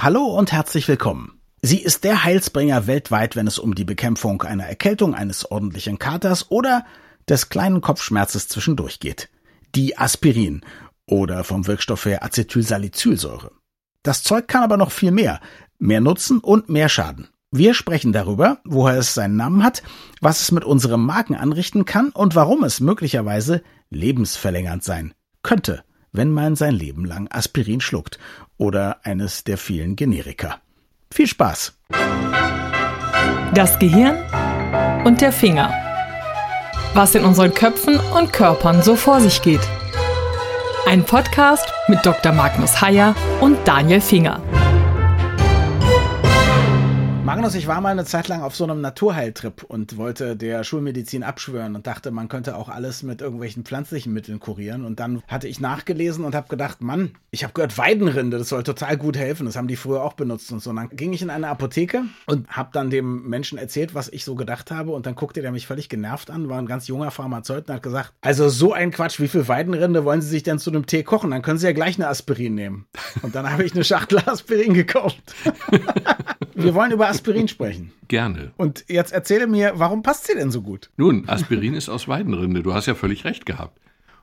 Hallo und herzlich willkommen. Sie ist der Heilsbringer weltweit, wenn es um die Bekämpfung einer Erkältung, eines ordentlichen Katers oder des kleinen Kopfschmerzes zwischendurch geht. Die Aspirin oder vom Wirkstoff her Acetylsalicylsäure. Das Zeug kann aber noch viel mehr. Mehr Nutzen und mehr Schaden. Wir sprechen darüber, woher es seinen Namen hat, was es mit unserem Magen anrichten kann und warum es möglicherweise lebensverlängernd sein könnte wenn man sein Leben lang Aspirin schluckt oder eines der vielen Generika. Viel Spaß! Das Gehirn und der Finger. Was in unseren Köpfen und Körpern so vor sich geht. Ein Podcast mit Dr. Magnus Heyer und Daniel Finger. Magnus, ich war mal eine Zeit lang auf so einem Naturheiltrip und wollte der Schulmedizin abschwören und dachte, man könnte auch alles mit irgendwelchen pflanzlichen Mitteln kurieren. Und dann hatte ich nachgelesen und habe gedacht, Mann, ich habe gehört, Weidenrinde, das soll total gut helfen. Das haben die früher auch benutzt und so. Und dann ging ich in eine Apotheke und habe dann dem Menschen erzählt, was ich so gedacht habe. Und dann guckte der mich völlig genervt an, war ein ganz junger Pharmazeut und hat gesagt, also so ein Quatsch, wie viel Weidenrinde wollen Sie sich denn zu einem Tee kochen? Dann können Sie ja gleich eine Aspirin nehmen. Und dann habe ich eine Schachtel Aspirin gekauft. Wir wollen über Aspirin sprechen. Gerne. Und jetzt erzähle mir, warum passt sie denn so gut? Nun, Aspirin ist aus Weidenrinde. Du hast ja völlig recht gehabt.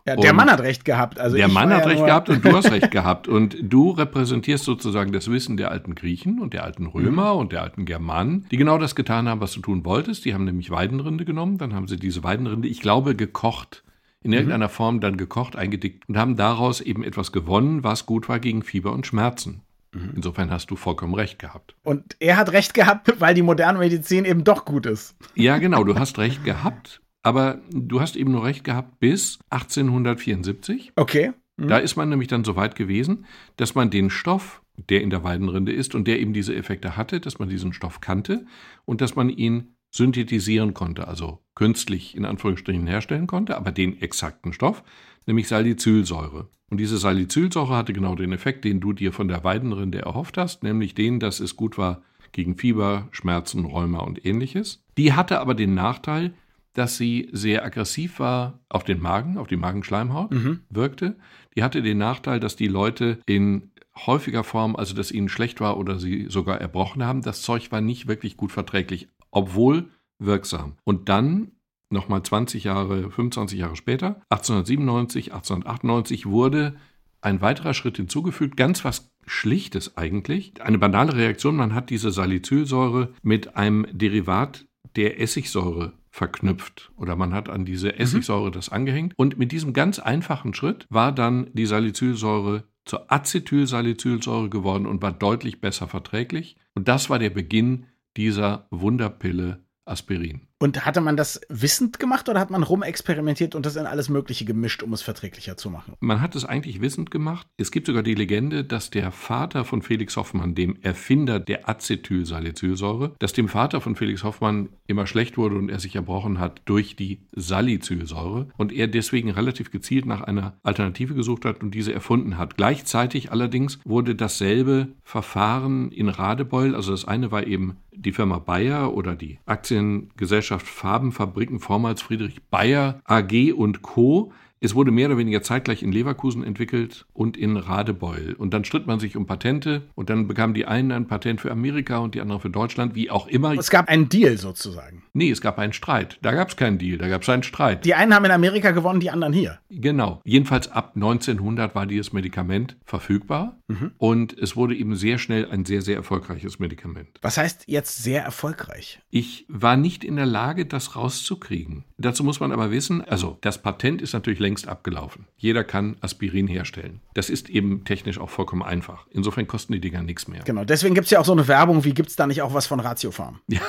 Ja, der und Mann hat recht gehabt. Also der Mann hat ja recht gehabt und du hast recht gehabt. Und du repräsentierst sozusagen das Wissen der alten Griechen und der alten Römer mhm. und der alten Germanen, die genau das getan haben, was du tun wolltest. Die haben nämlich Weidenrinde genommen, dann haben sie diese Weidenrinde, ich glaube, gekocht in mhm. irgendeiner Form dann gekocht, eingedickt und haben daraus eben etwas gewonnen, was gut war gegen Fieber und Schmerzen. Mhm. Insofern hast du vollkommen recht gehabt. Und er hat recht gehabt, weil die moderne Medizin eben doch gut ist. Ja, genau, du hast recht gehabt, aber du hast eben nur recht gehabt bis 1874. Okay. Mhm. Da ist man nämlich dann so weit gewesen, dass man den Stoff, der in der Weidenrinde ist und der eben diese Effekte hatte, dass man diesen Stoff kannte und dass man ihn synthetisieren konnte, also künstlich in Anführungsstrichen herstellen konnte, aber den exakten Stoff, nämlich Salicylsäure. Und diese Salicylsäure hatte genau den Effekt, den du dir von der Weidenrinde erhofft hast, nämlich den, dass es gut war gegen Fieber, Schmerzen, Rheuma und ähnliches. Die hatte aber den Nachteil, dass sie sehr aggressiv war auf den Magen, auf die Magenschleimhaut mhm. wirkte. Die hatte den Nachteil, dass die Leute in häufiger Form, also dass ihnen schlecht war oder sie sogar erbrochen haben. Das Zeug war nicht wirklich gut verträglich, obwohl wirksam. Und dann nochmal 20 Jahre, 25 Jahre später, 1897, 1898 wurde ein weiterer Schritt hinzugefügt, ganz was Schlichtes eigentlich. Eine banale Reaktion, man hat diese Salicylsäure mit einem Derivat der Essigsäure verknüpft oder man hat an diese mhm. Essigsäure das angehängt und mit diesem ganz einfachen Schritt war dann die Salicylsäure zur Acetylsalicylsäure geworden und war deutlich besser verträglich und das war der Beginn dieser Wunderpille Aspirin. Und hatte man das wissend gemacht oder hat man rumexperimentiert und das in alles Mögliche gemischt, um es verträglicher zu machen? Man hat es eigentlich wissend gemacht. Es gibt sogar die Legende, dass der Vater von Felix Hoffmann, dem Erfinder der Acetylsalicylsäure, dass dem Vater von Felix Hoffmann immer schlecht wurde und er sich erbrochen hat durch die Salicylsäure und er deswegen relativ gezielt nach einer Alternative gesucht hat und diese erfunden hat. Gleichzeitig allerdings wurde dasselbe Verfahren in Radebeul, also das eine war eben die Firma Bayer oder die Aktiengesellschaft Farbenfabriken, vormals Friedrich Bayer AG und Co. Es wurde mehr oder weniger zeitgleich in Leverkusen entwickelt und in Radebeul. Und dann stritt man sich um Patente und dann bekamen die einen ein Patent für Amerika und die anderen für Deutschland, wie auch immer. Es gab einen Deal sozusagen. Nee, es gab einen Streit. Da gab es keinen Deal, da gab es einen Streit. Die einen haben in Amerika gewonnen, die anderen hier. Genau. Jedenfalls ab 1900 war dieses Medikament verfügbar mhm. und es wurde eben sehr schnell ein sehr, sehr erfolgreiches Medikament. Was heißt jetzt sehr erfolgreich? Ich war nicht in der Lage, das rauszukriegen. Dazu muss man aber wissen, also das Patent ist natürlich längst abgelaufen. Jeder kann Aspirin herstellen. Das ist eben technisch auch vollkommen einfach. Insofern kosten die Dinger nichts mehr. Genau, deswegen gibt es ja auch so eine Werbung, wie gibt es da nicht auch was von Ratiofarm? Ja,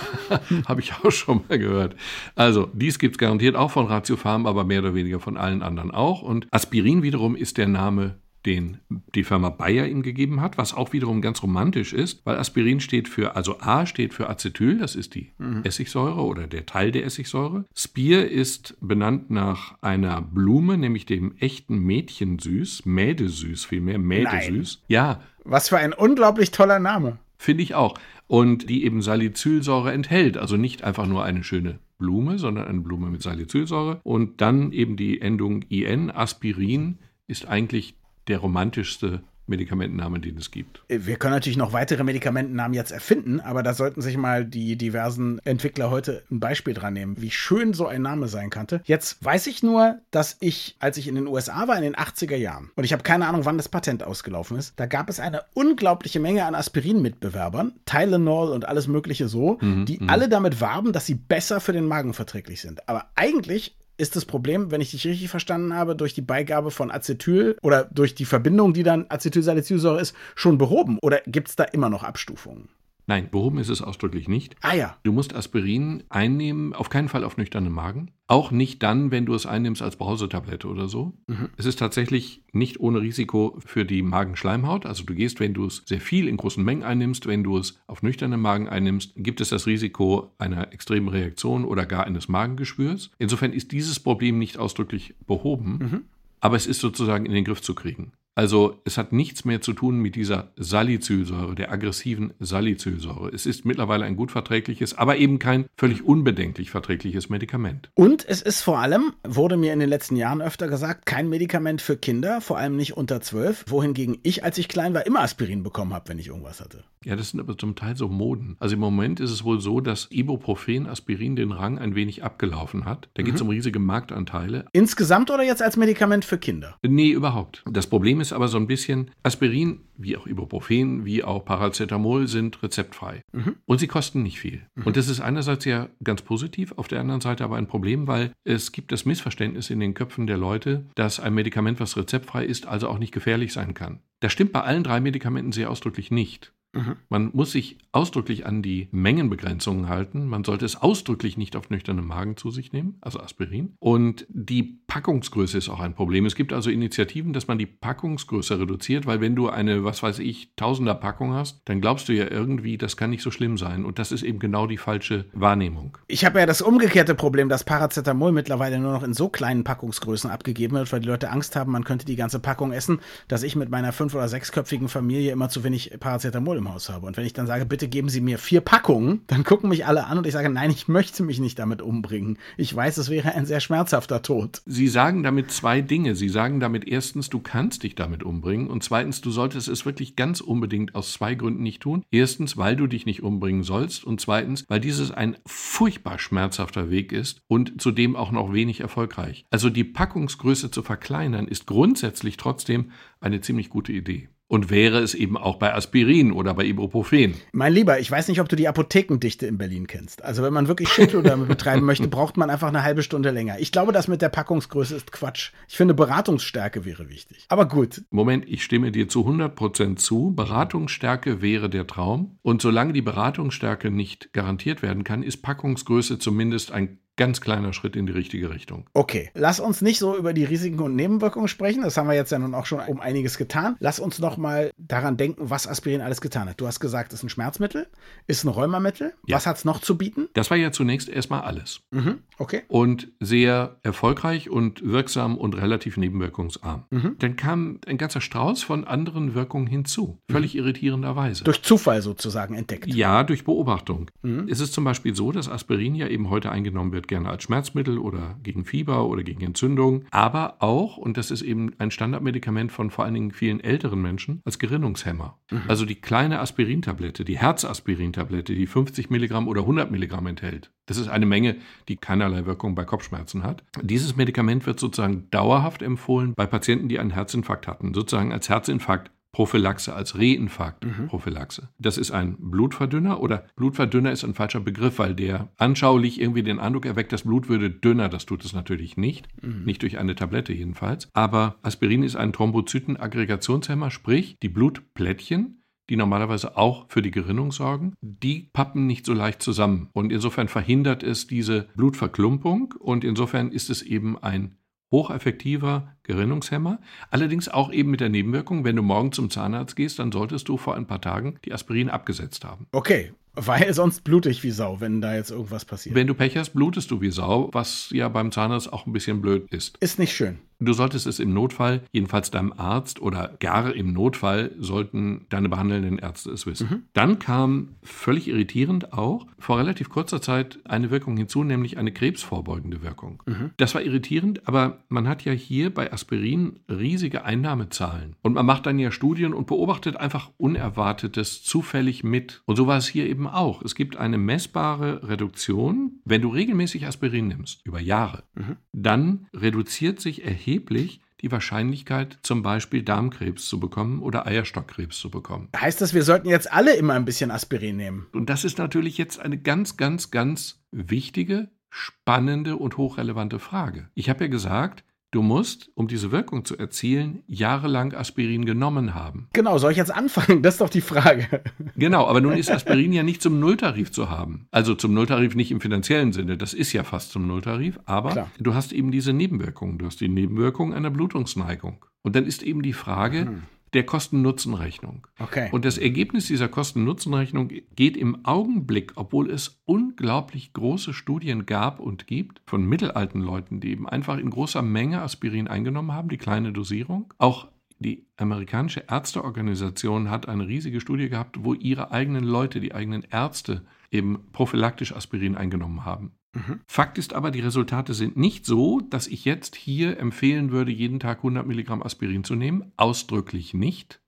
habe ich auch schon mal gehört. Also, dies gibt es garantiert auch von Ratiofarm, aber mehr oder weniger von allen anderen auch. Und Aspirin wiederum ist der Name den die Firma Bayer ihm gegeben hat, was auch wiederum ganz romantisch ist, weil Aspirin steht für, also A steht für Acetyl, das ist die mhm. Essigsäure oder der Teil der Essigsäure. Spier ist benannt nach einer Blume, nämlich dem echten Mädchensüß, Mädesüß vielmehr, Mädesüß. Nein. Ja. Was für ein unglaublich toller Name. Finde ich auch. Und die eben Salicylsäure enthält, also nicht einfach nur eine schöne Blume, sondern eine Blume mit Salicylsäure. Und dann eben die Endung IN, Aspirin, ist eigentlich der romantischste Medikamentennamen, den es gibt. Wir können natürlich noch weitere Medikamentennamen jetzt erfinden, aber da sollten sich mal die diversen Entwickler heute ein Beispiel dran nehmen, wie schön so ein Name sein könnte. Jetzt weiß ich nur, dass ich, als ich in den USA war, in den 80er Jahren, und ich habe keine Ahnung, wann das Patent ausgelaufen ist, da gab es eine unglaubliche Menge an Aspirin-Mitbewerbern, Tylenol und alles Mögliche so, mhm, die mh. alle damit warben, dass sie besser für den Magen verträglich sind. Aber eigentlich ist das Problem, wenn ich dich richtig verstanden habe, durch die Beigabe von Acetyl oder durch die Verbindung, die dann Acetylsalicylsäure ist, schon behoben? Oder gibt es da immer noch Abstufungen? Nein, behoben ist es ausdrücklich nicht. Ah ja. Du musst Aspirin einnehmen, auf keinen Fall auf nüchternen Magen. Auch nicht dann, wenn du es einnimmst als Brausetablette oder so. Mhm. Es ist tatsächlich nicht ohne Risiko für die Magenschleimhaut. Also du gehst, wenn du es sehr viel in großen Mengen einnimmst, wenn du es auf nüchternen Magen einnimmst, gibt es das Risiko einer extremen Reaktion oder gar eines Magengeschwürs. Insofern ist dieses Problem nicht ausdrücklich behoben. Mhm. Aber es ist sozusagen in den Griff zu kriegen. Also es hat nichts mehr zu tun mit dieser Salicylsäure, der aggressiven Salicylsäure. Es ist mittlerweile ein gut verträgliches, aber eben kein völlig unbedenklich verträgliches Medikament. Und es ist vor allem, wurde mir in den letzten Jahren öfter gesagt, kein Medikament für Kinder, vor allem nicht unter zwölf, wohingegen ich, als ich klein war, immer Aspirin bekommen habe, wenn ich irgendwas hatte. Ja, das sind aber zum Teil so Moden. Also im Moment ist es wohl so, dass Ibuprofen Aspirin den Rang ein wenig abgelaufen hat. Da geht es mhm. um riesige Marktanteile. Insgesamt oder jetzt als Medikament für Kinder? Nee, überhaupt. Das Problem ist, ist aber so ein bisschen, Aspirin, wie auch Ibuprofen, wie auch Paracetamol sind rezeptfrei. Mhm. Und sie kosten nicht viel. Mhm. Und das ist einerseits ja ganz positiv, auf der anderen Seite aber ein Problem, weil es gibt das Missverständnis in den Köpfen der Leute, dass ein Medikament, was rezeptfrei ist, also auch nicht gefährlich sein kann. Das stimmt bei allen drei Medikamenten sehr ausdrücklich nicht. Mhm. Man muss sich ausdrücklich an die Mengenbegrenzungen halten. Man sollte es ausdrücklich nicht auf nüchternen Magen zu sich nehmen, also Aspirin. Und die Packungsgröße ist auch ein Problem. Es gibt also Initiativen, dass man die Packungsgröße reduziert, weil wenn du eine, was weiß ich, Tausender Packung hast, dann glaubst du ja irgendwie, das kann nicht so schlimm sein. Und das ist eben genau die falsche Wahrnehmung. Ich habe ja das umgekehrte Problem, dass Paracetamol mittlerweile nur noch in so kleinen Packungsgrößen abgegeben wird, weil die Leute Angst haben, man könnte die ganze Packung essen, dass ich mit meiner fünf- oder sechsköpfigen Familie immer zu wenig Paracetamol im Haus habe. Und wenn ich dann sage, bitte geben Sie mir vier Packungen, dann gucken mich alle an und ich sage, nein, ich möchte mich nicht damit umbringen. Ich weiß, es wäre ein sehr schmerzhafter Tod. Sie sagen damit zwei Dinge. Sie sagen damit erstens, du kannst dich damit umbringen und zweitens, du solltest es wirklich ganz unbedingt aus zwei Gründen nicht tun. Erstens, weil du dich nicht umbringen sollst und zweitens, weil dieses ein furchtbar schmerzhafter Weg ist und zudem auch noch wenig erfolgreich. Also die Packungsgröße zu verkleinern ist grundsätzlich trotzdem eine ziemlich gute Idee und wäre es eben auch bei Aspirin oder bei Ibuprofen. Mein Lieber, ich weiß nicht, ob du die Apothekendichte in Berlin kennst. Also wenn man wirklich Schindel damit betreiben möchte, braucht man einfach eine halbe Stunde länger. Ich glaube, das mit der Packungsgröße ist Quatsch. Ich finde, Beratungsstärke wäre wichtig. Aber gut. Moment, ich stimme dir zu 100 Prozent zu. Beratungsstärke wäre der Traum. Und solange die Beratungsstärke nicht garantiert werden kann, ist Packungsgröße zumindest ein ganz kleiner Schritt in die richtige Richtung. Okay, lass uns nicht so über die Risiken und Nebenwirkungen sprechen. Das haben wir jetzt ja nun auch schon um einiges getan. Lass uns noch mal daran denken, was Aspirin alles getan hat. Du hast gesagt, es ist ein Schmerzmittel, ist ein Rheumamittel. Ja. Was hat es noch zu bieten? Das war ja zunächst erstmal alles. Mhm. Okay. Und sehr erfolgreich und wirksam und relativ nebenwirkungsarm. Mhm. Dann kam ein ganzer Strauß von anderen Wirkungen hinzu. Völlig mhm. irritierenderweise. Durch Zufall sozusagen entdeckt. Ja, durch Beobachtung. Mhm. Es ist zum Beispiel so, dass Aspirin ja eben heute eingenommen wird gerne als Schmerzmittel oder gegen Fieber oder gegen Entzündung, aber auch, und das ist eben ein Standardmedikament von vor allen Dingen vielen älteren Menschen, als Gerinnungshemmer. Mhm. Also die kleine Aspirintablette, die Herzaspirintablette, die 50 Milligramm oder 100 Milligramm enthält. Das ist eine Menge, die keinerlei Wirkung bei Kopfschmerzen hat. Dieses Medikament wird sozusagen dauerhaft empfohlen bei Patienten, die einen Herzinfarkt hatten, sozusagen als Herzinfarkt Prophylaxe als Reinfarktprophylaxe. Mhm. Das ist ein Blutverdünner oder Blutverdünner ist ein falscher Begriff, weil der anschaulich irgendwie den Eindruck erweckt, das Blut würde dünner. Das tut es natürlich nicht. Mhm. Nicht durch eine Tablette jedenfalls. Aber Aspirin ist ein Thrombozytenaggregationshemmer, sprich die Blutplättchen die normalerweise auch für die Gerinnung sorgen, die pappen nicht so leicht zusammen. Und insofern verhindert es diese Blutverklumpung und insofern ist es eben ein hocheffektiver Gerinnungshemmer. Allerdings auch eben mit der Nebenwirkung, wenn du morgen zum Zahnarzt gehst, dann solltest du vor ein paar Tagen die Aspirin abgesetzt haben. Okay, weil sonst blute ich wie Sau, wenn da jetzt irgendwas passiert. Wenn du Pech hast, blutest du wie Sau, was ja beim Zahnarzt auch ein bisschen blöd ist. Ist nicht schön. Du solltest es im Notfall, jedenfalls deinem Arzt oder gar im Notfall sollten deine behandelnden Ärzte es wissen. Mhm. Dann kam völlig irritierend auch vor relativ kurzer Zeit eine Wirkung hinzu, nämlich eine krebsvorbeugende Wirkung. Mhm. Das war irritierend, aber man hat ja hier bei Aspirin riesige Einnahmezahlen. Und man macht dann ja Studien und beobachtet einfach Unerwartetes zufällig mit. Und so war es hier eben auch. Es gibt eine messbare Reduktion, wenn du regelmäßig Aspirin nimmst, über Jahre. Mhm. Dann reduziert sich erheblich erheblich die Wahrscheinlichkeit, zum Beispiel Darmkrebs zu bekommen oder Eierstockkrebs zu bekommen. Heißt das, wir sollten jetzt alle immer ein bisschen Aspirin nehmen? Und das ist natürlich jetzt eine ganz, ganz, ganz wichtige, spannende und hochrelevante Frage. Ich habe ja gesagt, Du musst, um diese Wirkung zu erzielen, jahrelang Aspirin genommen haben. Genau, soll ich jetzt anfangen? Das ist doch die Frage. Genau, aber nun ist Aspirin ja nicht zum Nulltarif zu haben. Also zum Nulltarif nicht im finanziellen Sinne, das ist ja fast zum Nulltarif, aber Klar. du hast eben diese Nebenwirkungen. Du hast die Nebenwirkung einer Blutungsneigung. Und dann ist eben die Frage, hm der Kosten-Nutzen-Rechnung. Okay. Und das Ergebnis dieser Kosten-Nutzen-Rechnung geht im Augenblick, obwohl es unglaublich große Studien gab und gibt von mittelalten Leuten, die eben einfach in großer Menge Aspirin eingenommen haben, die kleine Dosierung. Auch die amerikanische Ärzteorganisation hat eine riesige Studie gehabt, wo ihre eigenen Leute, die eigenen Ärzte eben prophylaktisch Aspirin eingenommen haben. Mhm. Fakt ist aber, die Resultate sind nicht so, dass ich jetzt hier empfehlen würde, jeden Tag 100 Milligramm Aspirin zu nehmen. Ausdrücklich nicht.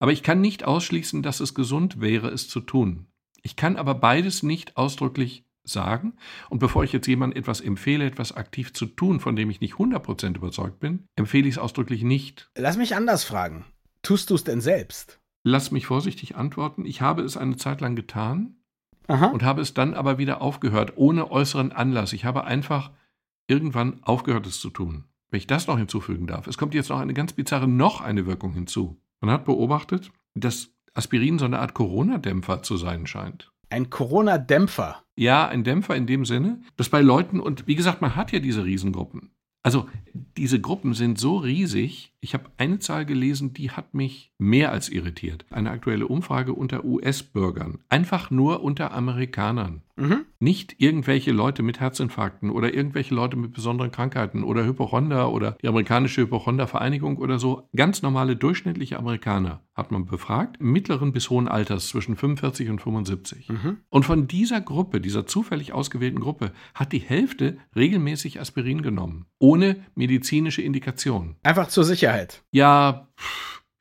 Aber ich kann nicht ausschließen, dass es gesund wäre, es zu tun. Ich kann aber beides nicht ausdrücklich sagen. Und bevor ich jetzt jemandem etwas empfehle, etwas aktiv zu tun, von dem ich nicht 100% überzeugt bin, empfehle ich es ausdrücklich nicht. Lass mich anders fragen. Tust du es denn selbst? Lass mich vorsichtig antworten. Ich habe es eine Zeit lang getan. Aha. und habe es dann aber wieder aufgehört, ohne äußeren Anlass. Ich habe einfach irgendwann aufgehört, es zu tun. Wenn ich das noch hinzufügen darf. Es kommt jetzt noch eine ganz bizarre, noch eine Wirkung hinzu. Man hat beobachtet, dass Aspirin so eine Art Corona-Dämpfer zu sein scheint. Ein Corona-Dämpfer? Ja, ein Dämpfer in dem Sinne, dass bei Leuten, und wie gesagt, man hat ja diese Riesengruppen. Also diese Gruppen sind so riesig. Ich habe eine Zahl gelesen, die hat mich mehr als irritiert. Eine aktuelle Umfrage unter US-Bürgern. Einfach nur unter Amerikanern. Mhm. Nicht irgendwelche Leute mit Herzinfarkten oder irgendwelche Leute mit besonderen Krankheiten oder Hypochonder oder die amerikanische Hypochonder-Vereinigung oder so. Ganz normale durchschnittliche Amerikaner hat man befragt, mittleren bis hohen Alters zwischen 45 und 75. Mhm. Und von dieser Gruppe, dieser zufällig ausgewählten Gruppe, hat die Hälfte regelmäßig Aspirin genommen, ohne medizinische Indikation. Einfach zur Sicherheit. Ja,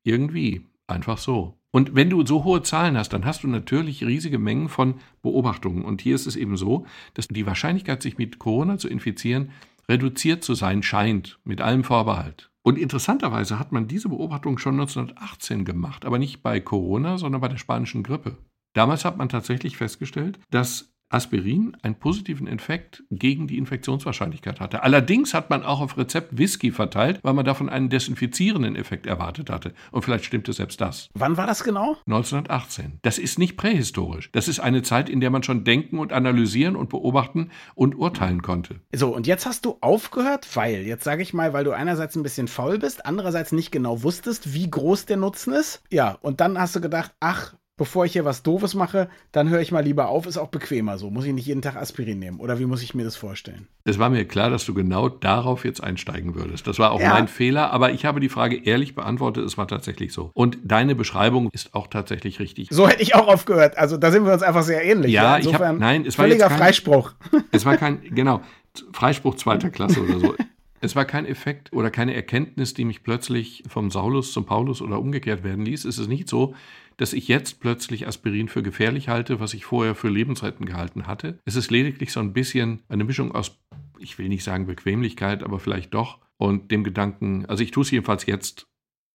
irgendwie. Einfach so. Und wenn du so hohe Zahlen hast, dann hast du natürlich riesige Mengen von Beobachtungen. Und hier ist es eben so, dass die Wahrscheinlichkeit, sich mit Corona zu infizieren, reduziert zu sein scheint, mit allem Vorbehalt. Und interessanterweise hat man diese Beobachtung schon 1918 gemacht, aber nicht bei Corona, sondern bei der spanischen Grippe. Damals hat man tatsächlich festgestellt, dass Aspirin einen positiven Effekt gegen die Infektionswahrscheinlichkeit hatte. Allerdings hat man auch auf Rezept Whisky verteilt, weil man davon einen desinfizierenden Effekt erwartet hatte. Und vielleicht stimmte selbst das. Wann war das genau? 1918. Das ist nicht prähistorisch. Das ist eine Zeit, in der man schon denken und analysieren und beobachten und urteilen konnte. So, und jetzt hast du aufgehört, weil, jetzt sage ich mal, weil du einerseits ein bisschen faul bist, andererseits nicht genau wusstest, wie groß der Nutzen ist. Ja, und dann hast du gedacht, ach, bevor ich hier was Doofes mache, dann höre ich mal lieber auf, ist auch bequemer so. Muss ich nicht jeden Tag Aspirin nehmen? Oder wie muss ich mir das vorstellen? Es war mir klar, dass du genau darauf jetzt einsteigen würdest. Das war auch ja. mein Fehler, aber ich habe die Frage ehrlich beantwortet, es war tatsächlich so. Und deine Beschreibung ist auch tatsächlich richtig. So hätte ich auch aufgehört. Also da sind wir uns einfach sehr ähnlich. Ja, ja. Insofern ich hab, nein, es war völliger kein, Freispruch. Es war kein, genau, Freispruch zweiter Klasse oder so. Es war kein Effekt oder keine Erkenntnis, die mich plötzlich vom Saulus zum Paulus oder umgekehrt werden ließ. Es ist nicht so, dass ich jetzt plötzlich Aspirin für gefährlich halte, was ich vorher für lebensrettend gehalten hatte. Es ist lediglich so ein bisschen eine Mischung aus, ich will nicht sagen Bequemlichkeit, aber vielleicht doch, und dem Gedanken, also ich tue es jedenfalls jetzt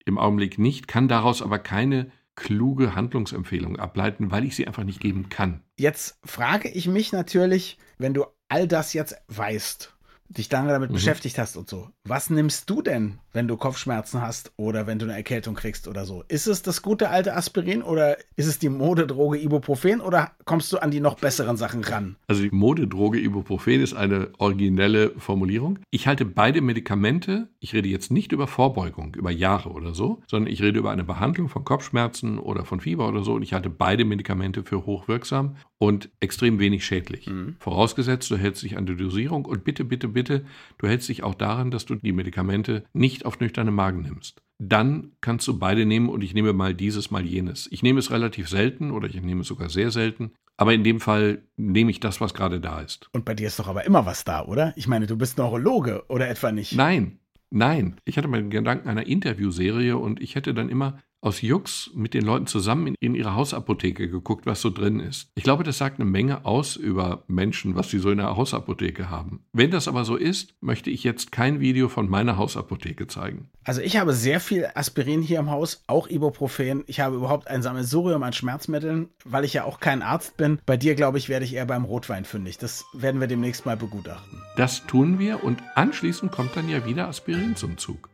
im Augenblick nicht, kann daraus aber keine kluge Handlungsempfehlung ableiten, weil ich sie einfach nicht geben kann. Jetzt frage ich mich natürlich, wenn du all das jetzt weißt dich lange damit mhm. beschäftigt hast und so. Was nimmst du denn, wenn du Kopfschmerzen hast oder wenn du eine Erkältung kriegst oder so? Ist es das gute alte Aspirin oder ist es die Modedroge Ibuprofen oder kommst du an die noch besseren Sachen ran? Also die Modedroge Ibuprofen ist eine originelle Formulierung. Ich halte beide Medikamente, ich rede jetzt nicht über Vorbeugung, über Jahre oder so, sondern ich rede über eine Behandlung von Kopfschmerzen oder von Fieber oder so und ich halte beide Medikamente für hochwirksam und extrem wenig schädlich. Mhm. Vorausgesetzt, du hältst dich an die Dosierung und bitte, bitte, bitte, du hältst dich auch daran, dass du die Medikamente nicht auf nüchternen Magen nimmst. Dann kannst du beide nehmen und ich nehme mal dieses, mal jenes. Ich nehme es relativ selten oder ich nehme es sogar sehr selten. Aber in dem Fall nehme ich das, was gerade da ist. Und bei dir ist doch aber immer was da, oder? Ich meine, du bist Neurologe oder etwa nicht? Nein, nein. Ich hatte meinen Gedanken einer Interviewserie und ich hätte dann immer aus Jux mit den Leuten zusammen in, in, ihre Hausapotheke geguckt, was so drin ist. Ich glaube, das sagt eine Menge aus über Menschen, was sie so in der Hausapotheke haben. Wenn das aber so ist, möchte ich jetzt kein Video von meiner Hausapotheke zeigen. Also ich habe sehr viel Aspirin hier im Haus, auch Ibuprofen. Ich habe überhaupt ein Sammelsurium an Schmerzmitteln, weil ich ja auch kein Arzt bin. Bei dir, glaube ich, werde ich eher beim Rotwein fündig. Das werden wir demnächst mal begutachten. Das tun wir und anschließend kommt dann ja wieder Aspirin zum Zug.